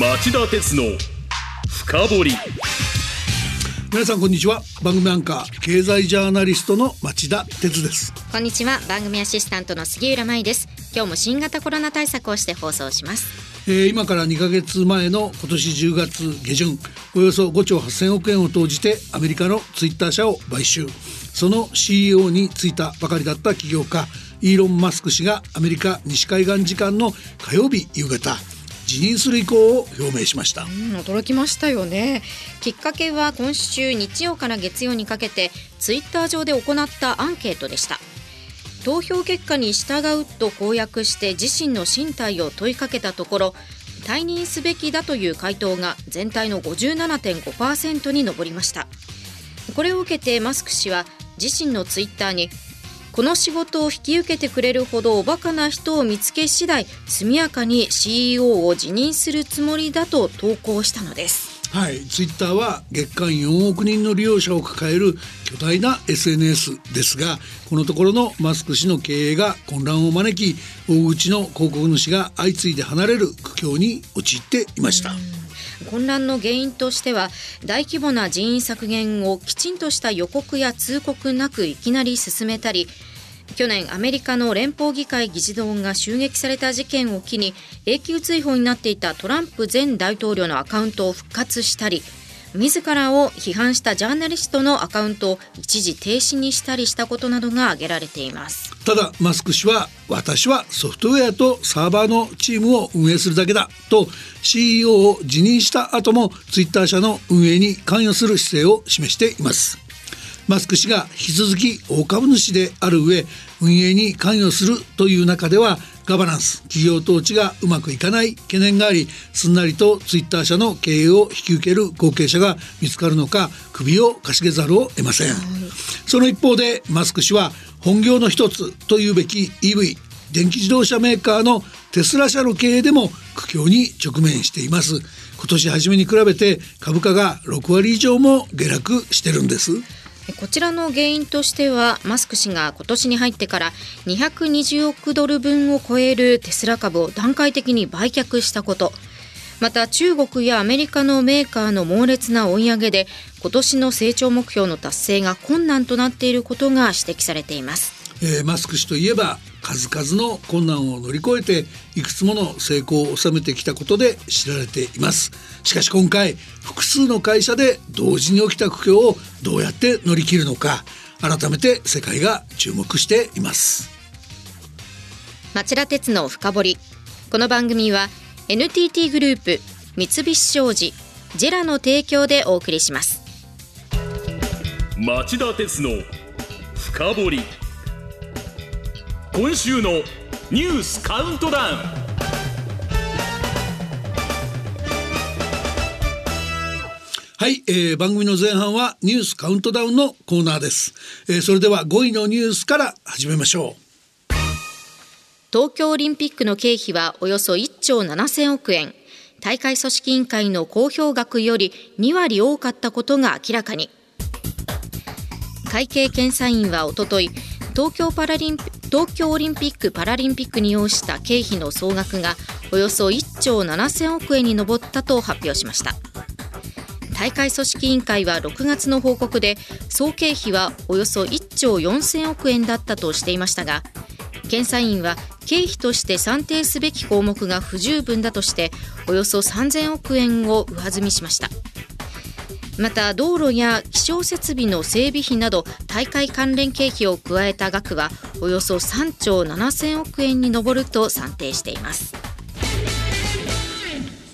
町田鉄の深掘り。皆さんこんにちは。番組アンカー経済ジャーナリストの町田鉄です。こんにちは。番組アシスタントの杉浦舞です。今日も新型コロナ対策をして放送します。えー、今から2ヶ月前の今年10月下旬およそ5兆8000億円を投じてアメリカのツイッター社を買収。その CEO に就いたばかりだった起業家イーロン・マスク氏がアメリカ西海岸時間の火曜日夕方辞任する意向を表明しました、うん、驚きましたよね。きっかけは今週日曜から月曜にかけてツイッター上で行ったアンケートでした。投票結果に従うと公約して自身の進退を問いかけたところ退任すべきだという回答が全体の57.5%に上りました。これを受けてマスク氏は自身のツイッターにこの仕事を引き受けてくれるほどおバカな人を見つけ次第速やかに CEO を辞任するつもりだと投稿したのです。はい、ツイッターは月間4億人の利用者を抱える巨大な SNS ですがこのところのマスク氏の経営が混乱を招き大口の広告主が相次いで離れる苦境に陥っていました。混乱の原因としては大規模な人員削減をきちんとした予告や通告なくいきなり進めたり去年アメリカの連邦議会議事堂が襲撃された事件を機に永久追放になっていたトランプ前大統領のアカウントを復活したり自らを批判したジャーナリストのアカウントを一時停止にしたりしたことなどが挙げられています。ただマスク氏は私はソフトウェアとサーバーのチームを運営するだけだと CEO を辞任した後もツイッター社の運営に関与する姿勢を示しています。マスク氏が引き続き大株主である上運営に関与するという中ではガバナンス企業統治がうまくいかない懸念がありすんなりとツイッター社の経営を引き受ける後継者が見つかるのか首をかしげざるを得ません、その一方でマスク氏は本業の一つというべき EV 電気自動車メーカーのテスラ社の経営でも苦境に直面しています。今年初めに比べて株価が6割以上も下落してるんです。こちらの原因としてはマスク氏が今年に入ってから220億ドル分を超えるテスラ株を段階的に売却したこと。また中国やアメリカのメーカーの猛烈な追い上げで今年の成長目標の達成が困難となっていることが指摘されています、えー、マスク氏といえば数々の困難を乗り越えていくつもの成功を収めてきたことで知られています。しかし今回複数の会社で同時に起きた苦境をどうやって乗り切るのか改めて世界が注目しています。町田鉄の深掘り。この番組は NTT グループ三菱商事ジェラの提供でお送りします。町田鉄の深掘り今週のニュースカウントダウン。はい、えー、番組の前半はニュースカウントダウンのコーナーです、えー、それでは5位のニュースから始めましょう。東京オリンピックの経費はおよそ1兆7000億円。大会組織委員会の公表額より2割多かったことが明らかに。会計検査院はおととい東京パラリン東京オリンピック・パラリンピックに要した経費の総額がおよそ1兆7000億円に上ったと発表しました。大会組織委員会は6月の報告で総経費はおよそ1兆4000億円だったとしていましたが検査院は経費として算定すべき項目が不十分だとしておよそ3000億円を上積みしました。また道路や気象設備の整備費など大会関連経費を加えた額はおよそ3兆7000億円に上ると算定しています。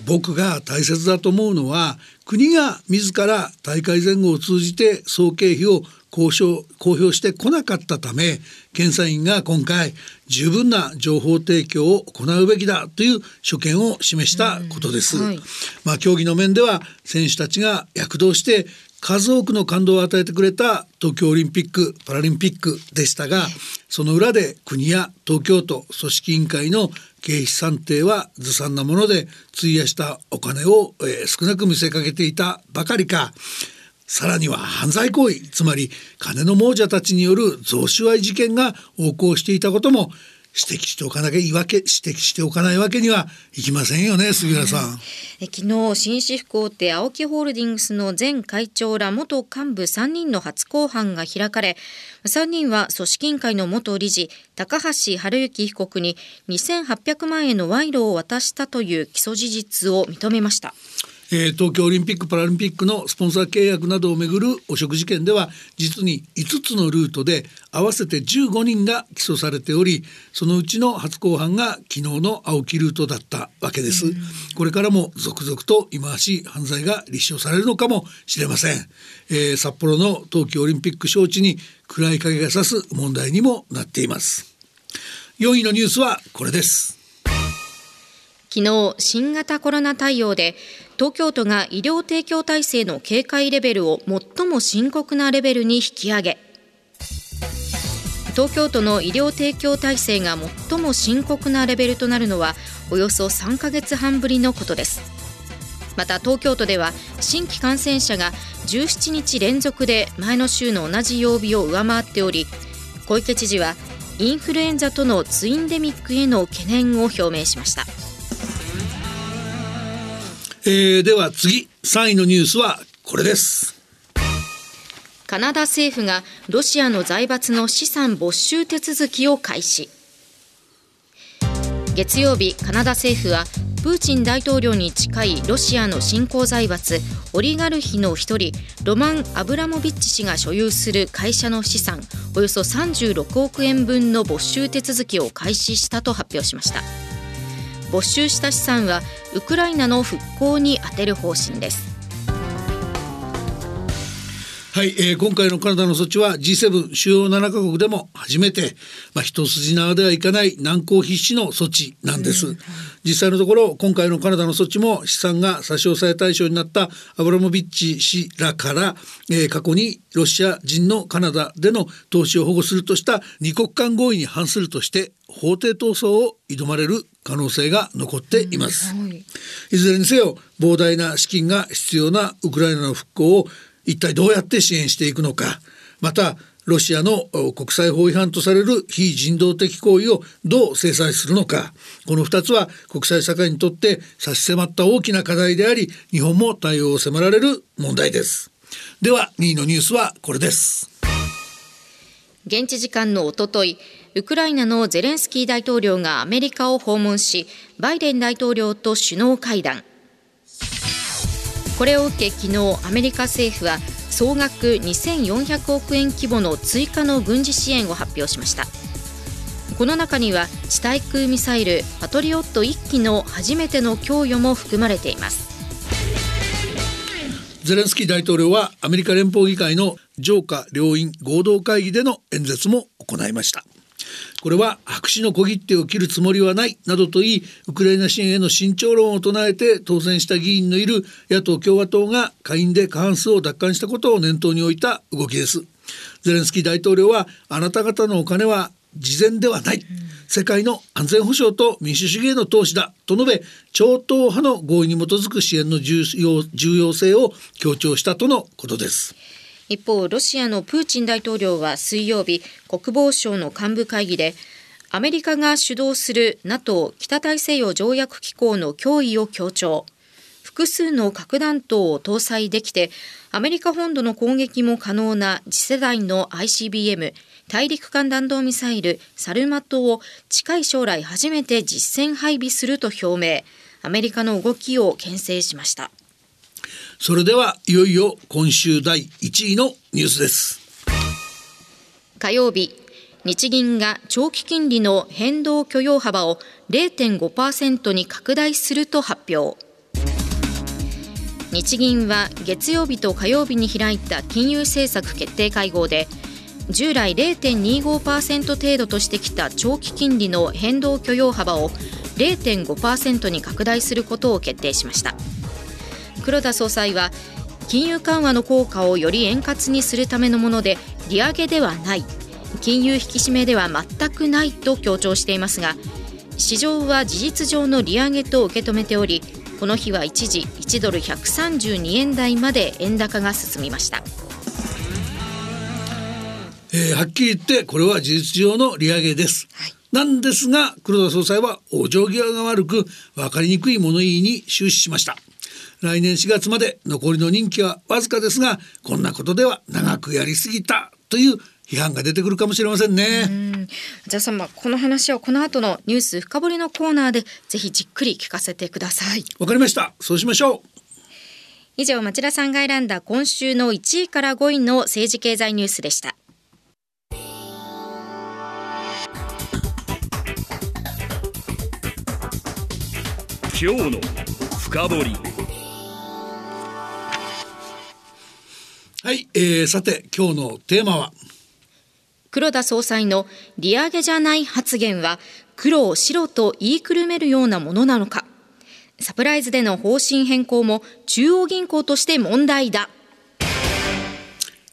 僕が大切だと思うのは国が自ら大会前後を通じて総経費を公表公表してこなかったため検査院が今回十分な情報提供を行うべきだという所見を示したことです。はい、まあ競技の面では選手たちが躍動して数多くの感動を与えてくれた東京オリンピック・パラリンピックでしたがその裏で国や東京都組織委員会の経費算定はずさんなもので費やしたお金を、えー、少なく見せかけていたばかりかさらには犯罪行為つまり金の亡者たちによる贈収賄事件が横行していたことも指摘しておかなきゃいわけ指摘しておかないわけにはいきませんよね杉浦さん。え昨日紳士服大手青木ホールディングスの前会長ら元幹部3人の初公判が開かれ3人は組織委員会の元理事高橋治之被告に2800万円の賄賂を渡したという起訴事実を認めました。えー、東京オリンピック・パラリンピックのスポンサー契約などをめぐる汚職事件では実に5つのルートで合わせて15人が起訴されておりそのうちの初公判が昨日の青木ルートだったわけです。これからも続々と忌まわしい犯罪が立証されるのかもしれません。えー、札幌の冬季オリンピック招致に暗い影が差す問題にもなっています。4位のニュースはこれです。昨日新型コロナ対応で東京都が医療提供体制の警戒レベルを最も深刻なレベルに引き上げ東京都の医療提供体制が最も深刻なレベルとなるのはおよそ3ヶ月半ぶりのことです。また東京都では新規感染者が17日連続で前の週の同じ曜日を上回っており小池知事はインフルエンザとのツインデミックへの懸念を表明しました。えー、では次3位のニュースはこれですカナダ政府がロシアの財閥の資産没収手続きを開始月曜日カナダ政府はプーチン大統領に近いロシアの新興財閥オリガルヒの一人ロマン・アブラモビッチ氏が所有する会社の資産およそ36億円分の没収手続きを開始したと発表しました。没収した資産はウクライナの復興に充てる方針です。はい、えー、今回のカナダの措置は G7 主要7カ国でも初めて、まあ、一筋縄ではいかない難攻必至の措置なんです、うん、実際のところ今回のカナダの措置も資産が差し押さえ対象になったアブラモビッチ氏らから、えー、過去にロシア人のカナダでの投資を保護するとした二国間合意に反するとして法廷闘争を挑まれる可能性が残っています、うん。はい、いずれにせよ膨大な資金が必要なウクライナの復興を一体どうやって支援していくのか。またロシアの国際法違反とされる非人道的行為をどう制裁するのか。この2つは国際社会にとって差し迫った大きな課題であり日本も対応を迫られる問題です。では2位のニュースはこれです。現地時間のおとといウクライナのゼレンスキー大統領がアメリカを訪問しバイデン大統領と首脳会談。これを受け昨日アメリカ政府は総額2400億円規模の追加の軍事支援を発表しました。この中には地対空ミサイルパトリオット1機の初めての供与も含まれています。ゼレンスキー大統領はアメリカ連邦議会の上下両院合同会議での演説も行いました。これは白紙の小切手を切るつもりはないなどと言いウクライナ支援への慎重論を唱えて当選した議員のいる野党共和党が下院で過半数を奪還したことを念頭に置いた動きです。ゼレンスキー大統領はあなた方のお金は事前ではない、世界の安全保障と民主主義への投資だと述べ超党派の合意に基づく支援の重要重要性を強調したとのことです。一方ロシアのプーチン大統領は水曜日国防省の幹部会議でアメリカが主導する NATO 北大西洋条約機構の脅威を強調。複数の核弾頭を搭載できてアメリカ本土の攻撃も可能な次世代の ICBM 大陸間弾道ミサイルサルマトを近い将来初めて実戦配備すると表明。アメリカの動きを牽制しました。それではいよいよ今週第1位のニュースです火曜日日銀が長期金利の変動許容幅を0.5%に拡大すると発表日銀は月曜日と火曜日に開いた金融政策決定会合で従来0.25%程度としてきた長期金利の変動許容幅を0.5%に拡大することを決定しました。黒田総裁は金融緩和の効果をより円滑にするためのもので利上げではない。金融引き締めでは全くないと強調していますが市場は事実上の利上げと受け止めておりこの日は一時1ドル132円台まで円高が進みました。えー、はっきり言ってこれは事実上の利上げです、はい、なんですが黒田総裁は往生際が悪く分かりにくい物言いに終始しました来年4月まで残りの任期はわずかですがこんなことでは長くやりすぎたという批判が出てくるかもしれませんね。じゃあさまこの話をこの後のニュース深掘りのコーナーでぜひじっくり聞かせてください。わかりました。そうしましょう。以上町田さんが選んだ今週の1位から5位の政治経済ニュースでした。今日の深掘はい、えー、さて今日のテーマは？黒田総裁の利上げじゃない発言は黒を白と言いくるめるようなものなのか。サプライズでの方針変更も中央銀行として問題だ。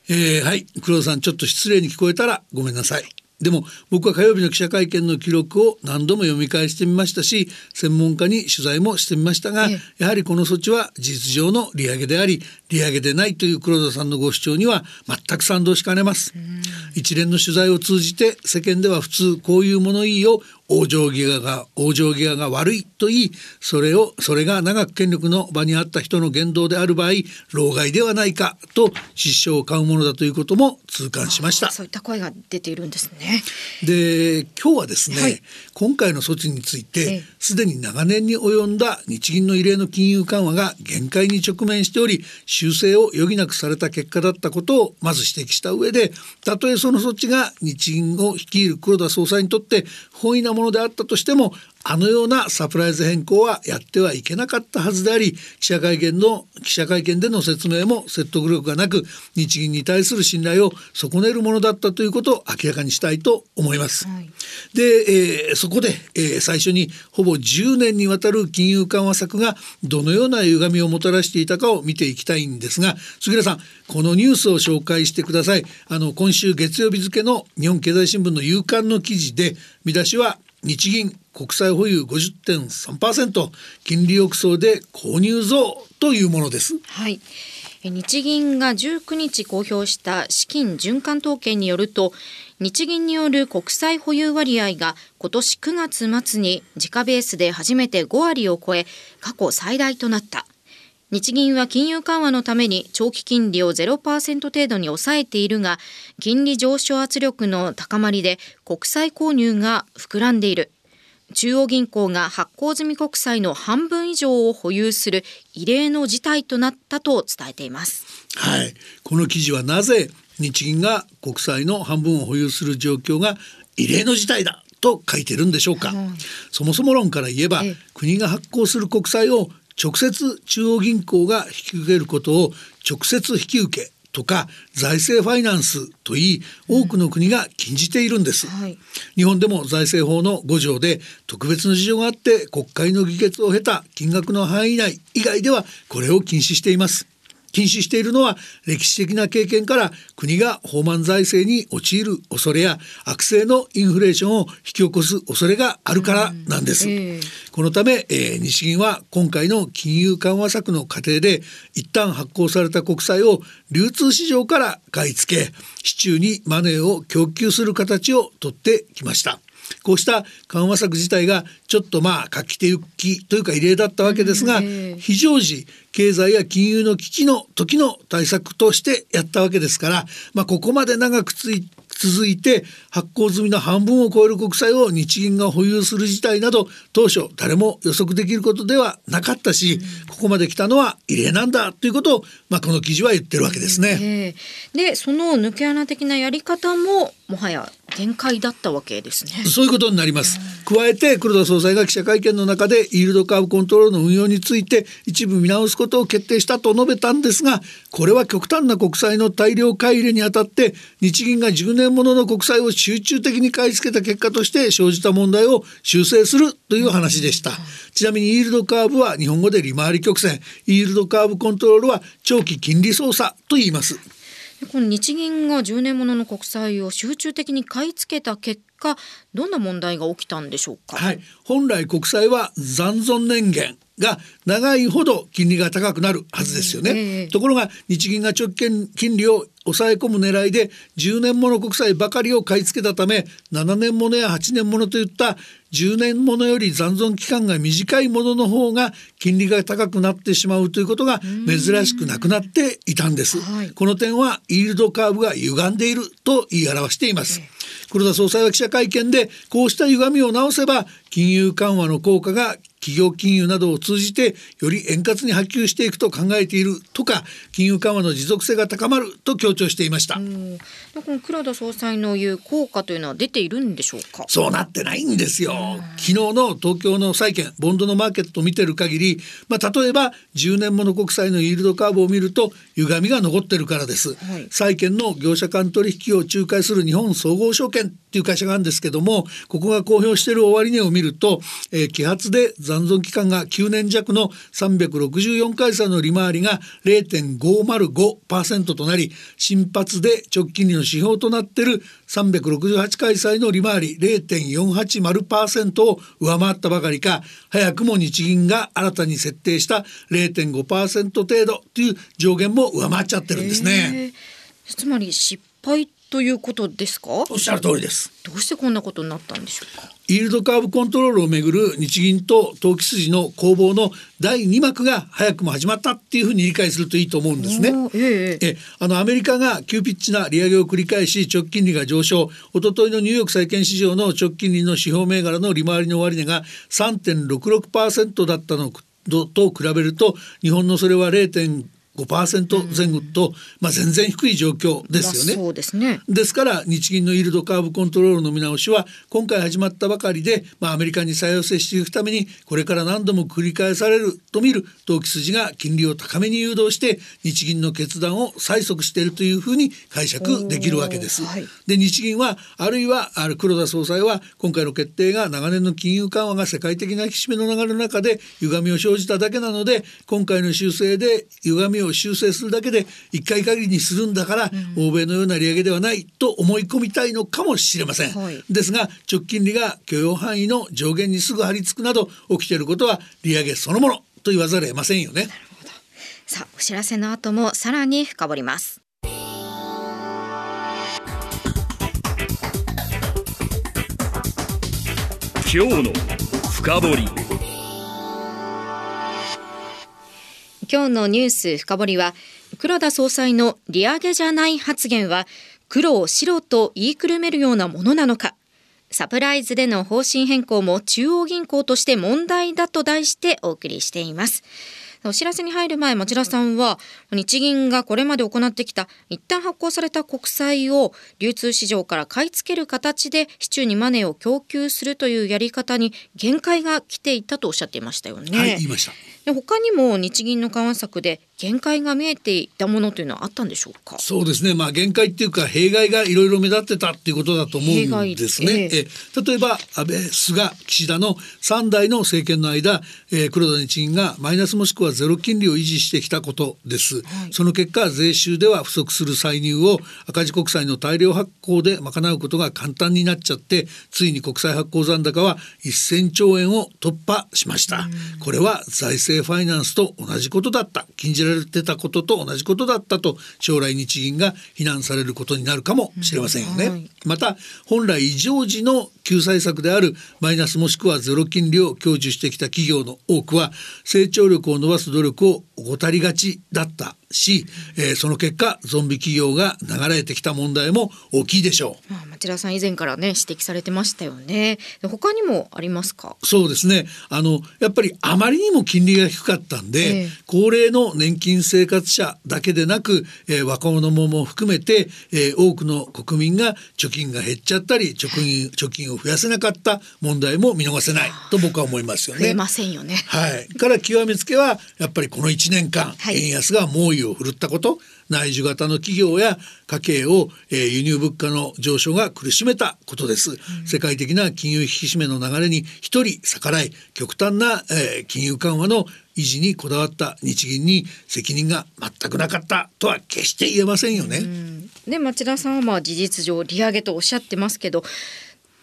えー、はい黒田さんちょっと失礼に聞こえたらごめんなさいでも僕は火曜日の記者会見の記録を何度も読み返してみましたし専門家に取材もしてみましたが、やはりこの措置は事実上の利上げであり利上げでないという黒田さんのご主張には全く賛同しかねます。一連の取材を通じて世間では普通こういう物言いを往生際が往生際が悪いと言いそれをそれが長く権力の場にあった人の言動である場合老害ではないかと失笑を買うものだということも痛感しました。そういった声が出ているんですね。で今日はですね、はい、今回の措置についてすでに長年に及んだ日銀の異例の金融緩和が限界に直面しており修正を余儀なくされた結果だったことをまず指摘した上でたとえその措置が日銀を率いる黒田総裁にとって本意なものであったとしてもあのようなサプライズ変更はやってはいけなかったはずであり記者会見の記者会見での説明も説得力がなく日銀に対する信頼を損ねるものだったということを明らかにしたいと思います。はい、で、えー、そこで、えー、最初にほぼ10年にわたる金融緩和策がどのような歪みをもたらしていたかを見ていきたいんですが杉浦さんこのニュースを紹介してください。あの今週月曜日付の日本経済新聞の夕刊の記事で見出しは日銀国債保有50.3%金利抑制で購入増というものです。はい。日銀が19日公表した資金循環統計によると日銀による国債保有割合が今年9月末に自家ベースで初めて5割を超え過去最大となった。日銀は金融緩和のために長期金利を0%程度に抑えているが金利上昇圧力の高まりで国債購入が膨らんでいる。中央銀行が発行済み国債の半分以上を保有する異例の事態となったと伝えています。はい。この記事はなぜ日銀が国債の半分を保有する状況が異例の事態だと書いてるんでしょうか、そもそも論から言えば国が発行する国債を直接中央銀行が引き受けることを直接引き受けとか財政ファイナンスといい多くの国が禁じているんです、はい、日本でも財政法の5条で特別の事情があって国会の議決を経た金額の範囲内以外ではこれを禁止しています禁止しているのは歴史的な経験から国が放満財政に陥る恐れや悪性のインフレーションを引き起こす恐れがあるからなんです。えー、このため、えー、日銀は今回の金融緩和策の過程で一旦発行された国債を流通市場から買い付け市中にマネーを供給する形をとってきました。こうした緩和策自体がちょっとまあ画期的というか異例だったわけですが、非常時経済や金融の危機の時の対策としてやったわけですから、まあ、ここまで長く続いて発行済みの半分を超える国債を日銀が保有する事態など当初誰も予測できることではなかったし、ここまで来たのは異例なんだということを、まあ、この記事は言ってるわけですね。でその抜け穴的なやり方ももはや限界だったわけですね。そういうことになります。加えて黒田総裁が記者会見の中でイールドカーブコントロールの運用について一部見直すことを決定したと述べたんですがこれは極端な国債の大量買い入れにあたって日銀が10年ものの国債を集中的に買い付けた結果として生じた問題を修正するという話でした。ちなみにイールドカーブは日本語で利回り曲線イールドカーブコントロールは長期金利操作と言います。この日銀が10年ものの国債を集中的に買い付けた結果どんな問題が起きたんでしょうか、はい、本来国債は残存年限が長いほど金利が高くなるはずですよね、えー、ところが日銀が直近金利を抑え込む狙いで10年もの国債ばかりを買い付けたため7年ものや8年ものといった10年ものより残存期間が短いものの方が金利が高くなってしまうということが珍しくなくなっていたんです、はい、この点はイールドカーブが歪んでいると言い表しています、黒田総裁は記者会見でこうした歪みを直せば金融緩和の効果が企業金融などを通じてより円滑に波及していくと考えているとか金融緩和の持続性が高まると強調していました。この黒田総裁の言う効果というのは出ているんでしょうか？そうなってないんですよ。昨日の東京の債券ボンドのマーケットを見てる限りまあ例えば10年もの国債のイールドカーブを見ると歪みが残ってるからです、はい、債券の業者間取引を仲介する日本総合証券っていう会社があるんですけどもここが公表している終値を見ると、えー、揮発で残残存期間が9年弱の364回差の利回りが0.505%となり新発で直近利の指標となっている368回債の利回り0.480%を上回ったばかりか早くも日銀が新たに設定した0.5%程度という上限も上回っちゃってるんですね。つまり失敗ということですか？おっしゃる通りです。どうしてこんなことになったんでしょうか？イールドカーブコントロールをめぐる日銀と投機筋の攻防の第2幕が早くも始まったっていうふうに理解するといいと思うんですね。ええあのアメリカが急ピッチな利上げを繰り返し直近利が上昇一昨日のニューヨーク債券市場の直近利の指標銘柄の利回りの終値が3.66%だったのと比べると日本のそれは0.5 5%前後と、まあ、全然低い状況ですよね。そうですねですから日銀のイールドカーブコントロールの見直しは今回始まったばかりで、まあ、アメリカに再寄せしていくためにこれから何度も繰り返されると見る投機筋が金利を高めに誘導して日銀の決断を催促しているというふうに解釈できるわけです。はい、で日銀はあるいはある黒田総裁は今回の決定が長年の金融緩和が世界的な引き締めの流れの中で歪みを生じただけなので今回の修正で歪みをを修正するだけで1回限りにするんだから、うん、欧米のような利上げではないと思い込みたいのかもしれません、はい、ですが直近利が許容範囲の上限にすぐ張り付くなど起きていることは利上げそのものと言わざるを得ませんよね。さあお知らせの後もさらに深掘ります。今日の深掘り今日のニュース深掘りは黒田総裁の利上げじゃない発言は黒を白と言いくるめるようなものなのかサプライズでの方針変更も中央銀行として問題だと題してお送りしています。お知らせに入る前町田さんは日銀がこれまで行ってきた一旦発行された国債を流通市場から買い付ける形で市中にマネーを供給するというやり方に限界が来ていたとおっしゃっていましたよね。はい、言いましたで他にも日銀の緩和策で限界が見えていたものというのはあったんでしょうか？そうですね。まあ限界っていうか弊害がいろいろ目立ってたっていうことだと思うんですね、えー、例えば安倍菅岸田の3代の政権の間、えー、黒田日銀がマイナスもしくはゼロ金利を維持してきたことです、はい、その結果税収では不足する歳入を赤字国債の大量発行で賄うことが簡単になっちゃってついに国債発行残高は1000兆円を突破しました、これは財政ファイナンスと同じことだった。禁じられてたことと同じことだったと将来日銀が非難されることになるかもしれませんよね、はい、また本来異常時の救済策であるマイナスもしくはゼロ金利を享受してきた企業の多くは成長力を伸ばす努力を怠りがちだったし、えー、その結果ゾンビ企業が流れてきた問題も大きいでしょう、まあ、町田さん以前からね指摘されてましたよね。他にもありますか？そうですね。あのやっぱりあまりにも金利が低かったんで、えー、高齢の年金生活者だけでなく、えー、若者も含めて、えー、多くの国民が貯金が減っちゃったり貯金貯金を増やせなかった問題も見逃せないと僕は思いますよね。増えませんよね。はい。から極めつけはやっぱりこの1年間、はい、円安が猛威を振るったこと内需型の企業や家計を、えー、輸入物価の上昇が苦しめたことです、うん、世界的な金融引き締めの流れに一人逆らい極端な、えー、金融緩和の維持にこだわった日銀に責任が全くなかったとは決して言えませんよね。で町田さんはまあ事実上利上げとおっしゃってますけど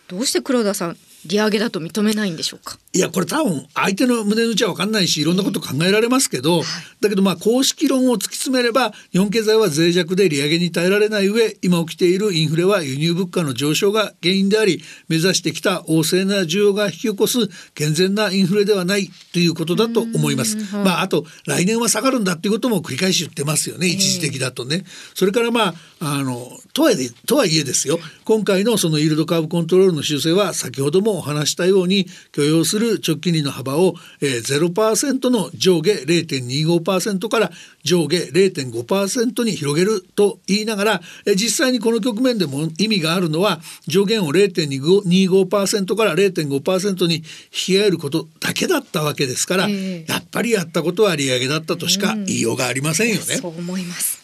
どうして黒田さん利上げだと認めないんでしょうか？いやこれ多分相手の胸の内は分かんないしいろんなこと考えられますけど、だけどまあ公式論を突き詰めれば日本経済は脆弱で利上げに耐えられない上今起きているインフレは輸入物価の上昇が原因であり目指してきた旺盛な需要が引き起こす健全なインフレではないということだと思います。まああと来年は下がるんだっていうことも繰り返し言ってますよね一時的だとね。それからまああのとはとはいえですよ。今回のそのイールドカーブコントロールの修正は先ほどもお話したように許容する直近利の幅を、えー、0%の上下0.25%から上下0.5%に広げると言いながら、えー、実際にこの局面でも意味があるのは上限を0.25%から0.5%に引き上げることだけだったわけですから、えー、やっぱりやったことは利上げだったとしか言いようがありませんよね。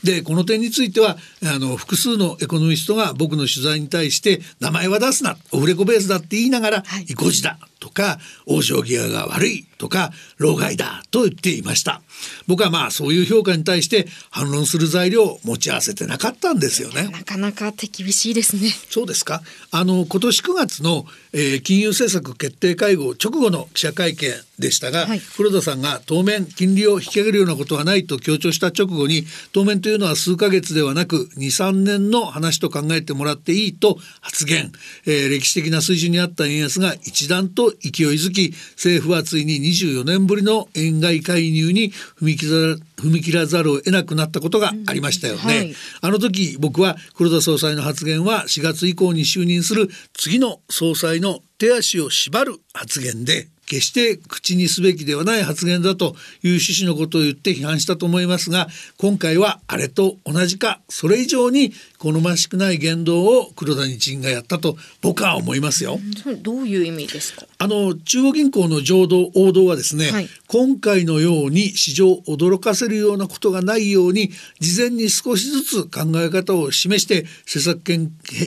でこの点についてはあの複数のエコノミストが僕の取材に対して名前は出すなオフレコベースだって言いながら、はい、意固地だとか王将ギアが悪いとか老害だと言っていました。僕はまあそういう評価に対して反論する材料を持ち合わせてなかったんですよね。なかなか手厳しいですね。そうですか。あの今年9月の、えー、金融政策決定会合直後の記者会見でしたが、はい、黒田さんが当面金利を引き上げるようなことはないと強調した直後に当面というのは数ヶ月ではなく23年の話と考えてもらっていいと発言、えー、歴史的な水準にあった円安が一段と勢いづき政府はついに24年ぶりの円買い介入に踏み切ら踏み切らざるを得なくなったことがありましたよね、うんはい、あの時僕は黒田総裁の発言は4月以降に就任する次の総裁の手足を縛る発言で決して口にすべきではない発言だという趣旨のことを言って批判したと思いますが今回はあれと同じかそれ以上に好ましくない言動を黒谷陣がやったと僕は思いますよ。どういう意味ですか？あの中央銀行の情動王道はですね、はい、今回のように市場を驚かせるようなことがないように事前に少しずつ考え方を示して政策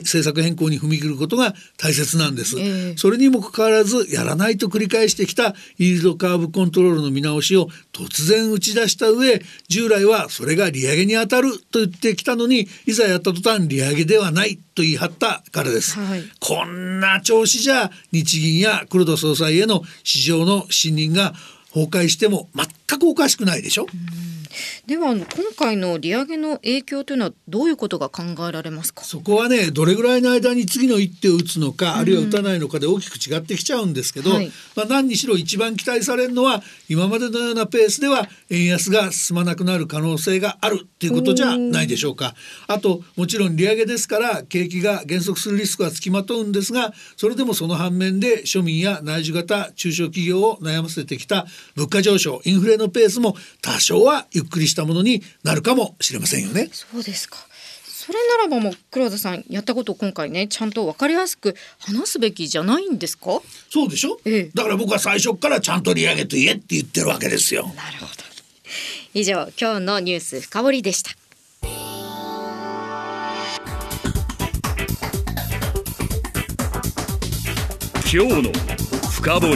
政策変更に踏み切ることが大切なんです、えー、それにもかかわらずやらないと繰り返してきたイールドカーブコントロールの見直しを突然打ち出した上従来はそれが利上げに当たると言ってきたのにいざやった途端利上げではないと言い張ったからです、はい、こんな調子じゃ日銀や黒田総裁への市場の信任が崩壊しても全くおかしくないでしょ？では今回の利上げの影響というのはどういうことが考えられますか？そこはねどれぐらいの間に次の一手を打つのか、うん、あるいは打たないのかで大きく違ってきちゃうんですけど、はい、まあ、何にしろ一番期待されるのは今までのようなペースでは円安が進まなくなる可能性があるっていうことじゃないでしょうか。あともちろん利上げですから景気が減速するリスクはつきまとうんですがそれでもその反面で庶民や内需型中小企業を悩ませてきた物価上昇インフレのペースも多少はゆっくりしたものになるかもしれませんよね。そうですか。それならばもう黒田さんやったことを今回ねちゃんと分かりやすく話すべきじゃないんですか？そうでしょ、ええ、だから僕は最初からちゃんと利上げと言えって言ってるわけですよ。なるほど。以上今日のニュース深掘りでした。今日の深掘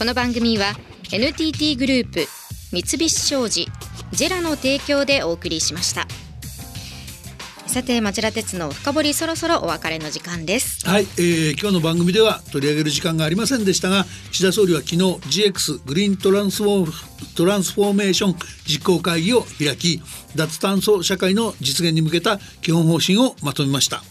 この番組は NTT グループ三菱商事ジェラの提供でお送りしました。さて町田鉄の深掘りそろそろお別れの時間です。はい、えー、今日の番組では取り上げる時間がありませんでしたが岸田総理は昨日 GX グリーントランスフォートランスフォーメーション実行会議を開き脱炭素社会の実現に向けた基本方針をまとめました。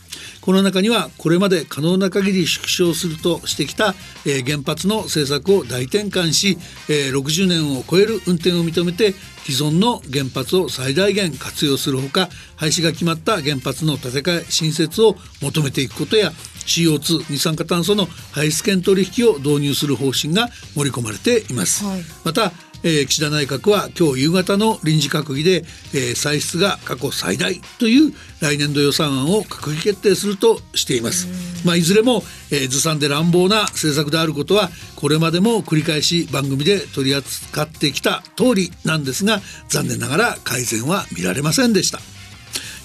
この中にはこれまで可能な限り縮小するとしてきた、えー、原発の政策を大転換し、えー、60年を超える運転を認めて既存の原発を最大限活用するほか廃止が決まった原発の建て替え新設を求めていくことや CO2 二酸化炭素の排出権取引を導入する方針が盛り込まれています、はい、またえー、岸田内閣は今日夕方の臨時閣議で、えー、歳出が過去最大という来年度予算案を閣議決定するとしています。まあ、いずれも、えー、ずさんで乱暴な政策であることはこれまでも繰り返し番組で取り扱ってきた通りなんですが残念ながら改善は見られませんでした。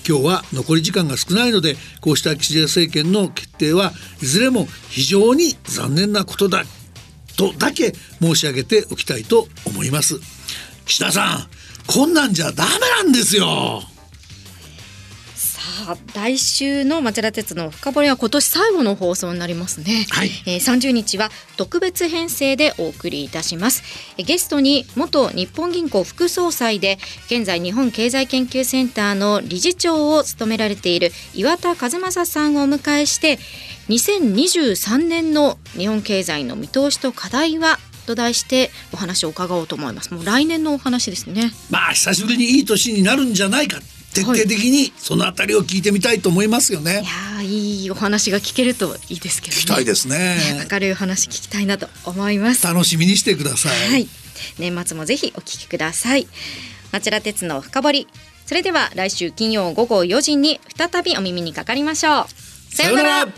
今日は残り時間が少ないのでこうした岸田政権の決定はいずれも非常に残念なことだとだけ申し上げておきたいと思います。岸田さんこんなんじゃダメなんですよ。あ来週の町田鉄の深掘りは今年最後の放送になりますね、はい。えー、30日は特別編成でお送りいたします。ゲストに元日本銀行副総裁で現在日本経済研究センターの理事長を務められている岩田和正さんをお迎えして2023年の日本経済の見通しと課題は？と題してお話を伺おうと思います。もう来年のお話ですね。まあ久しぶりにいい年になるんじゃないか徹底的にそのあたりを聞いてみたいと思いますよね、はい、いやいいお話が聞けるといいですけど、ね、聞きたいですね。明るいお話聞きたいなと思います。楽しみにしてください。はい。年末もぜひお聞きください。町田鉄の深掘り。それでは来週金曜午後4時に再びお耳にかかりましょう。さようなら